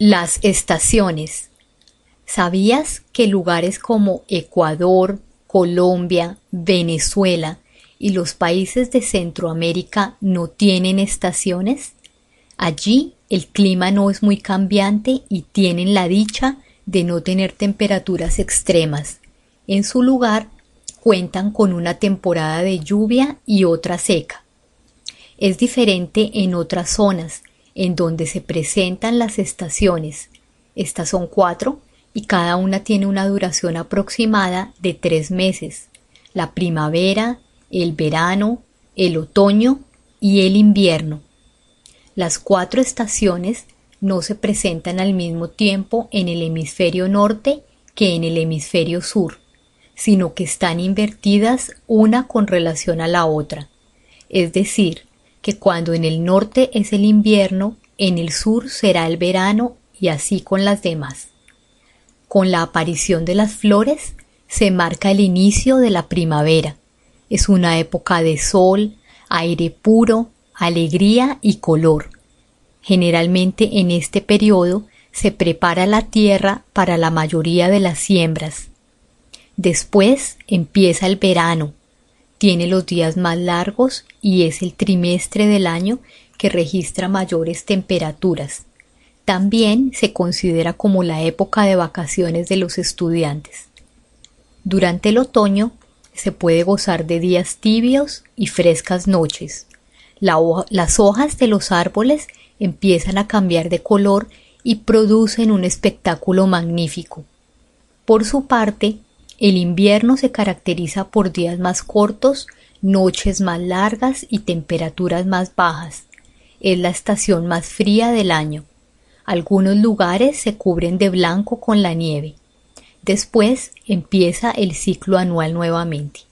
Las estaciones. ¿Sabías que lugares como Ecuador, Colombia, Venezuela y los países de Centroamérica no tienen estaciones? Allí el clima no es muy cambiante y tienen la dicha de no tener temperaturas extremas. En su lugar cuentan con una temporada de lluvia y otra seca. Es diferente en otras zonas, en donde se presentan las estaciones. Estas son cuatro y cada una tiene una duración aproximada de tres meses. La primavera, el verano, el otoño y el invierno. Las cuatro estaciones no se presentan al mismo tiempo en el hemisferio norte que en el hemisferio sur, sino que están invertidas una con relación a la otra. Es decir, que cuando en el norte es el invierno, en el sur será el verano y así con las demás. Con la aparición de las flores se marca el inicio de la primavera. Es una época de sol, aire puro, alegría y color. Generalmente en este periodo se prepara la tierra para la mayoría de las siembras. Después empieza el verano, tiene los días más largos y es el trimestre del año que registra mayores temperaturas. También se considera como la época de vacaciones de los estudiantes. Durante el otoño se puede gozar de días tibios y frescas noches. las hojas de los árboles empiezan a cambiar de color y producen un espectáculo magnífico. Por su parte, el invierno se caracteriza por días más cortos, noches más largas y temperaturas más bajas. Es la estación más fría del año. Algunos lugares se cubren de blanco con la nieve. Después empieza el ciclo anual nuevamente.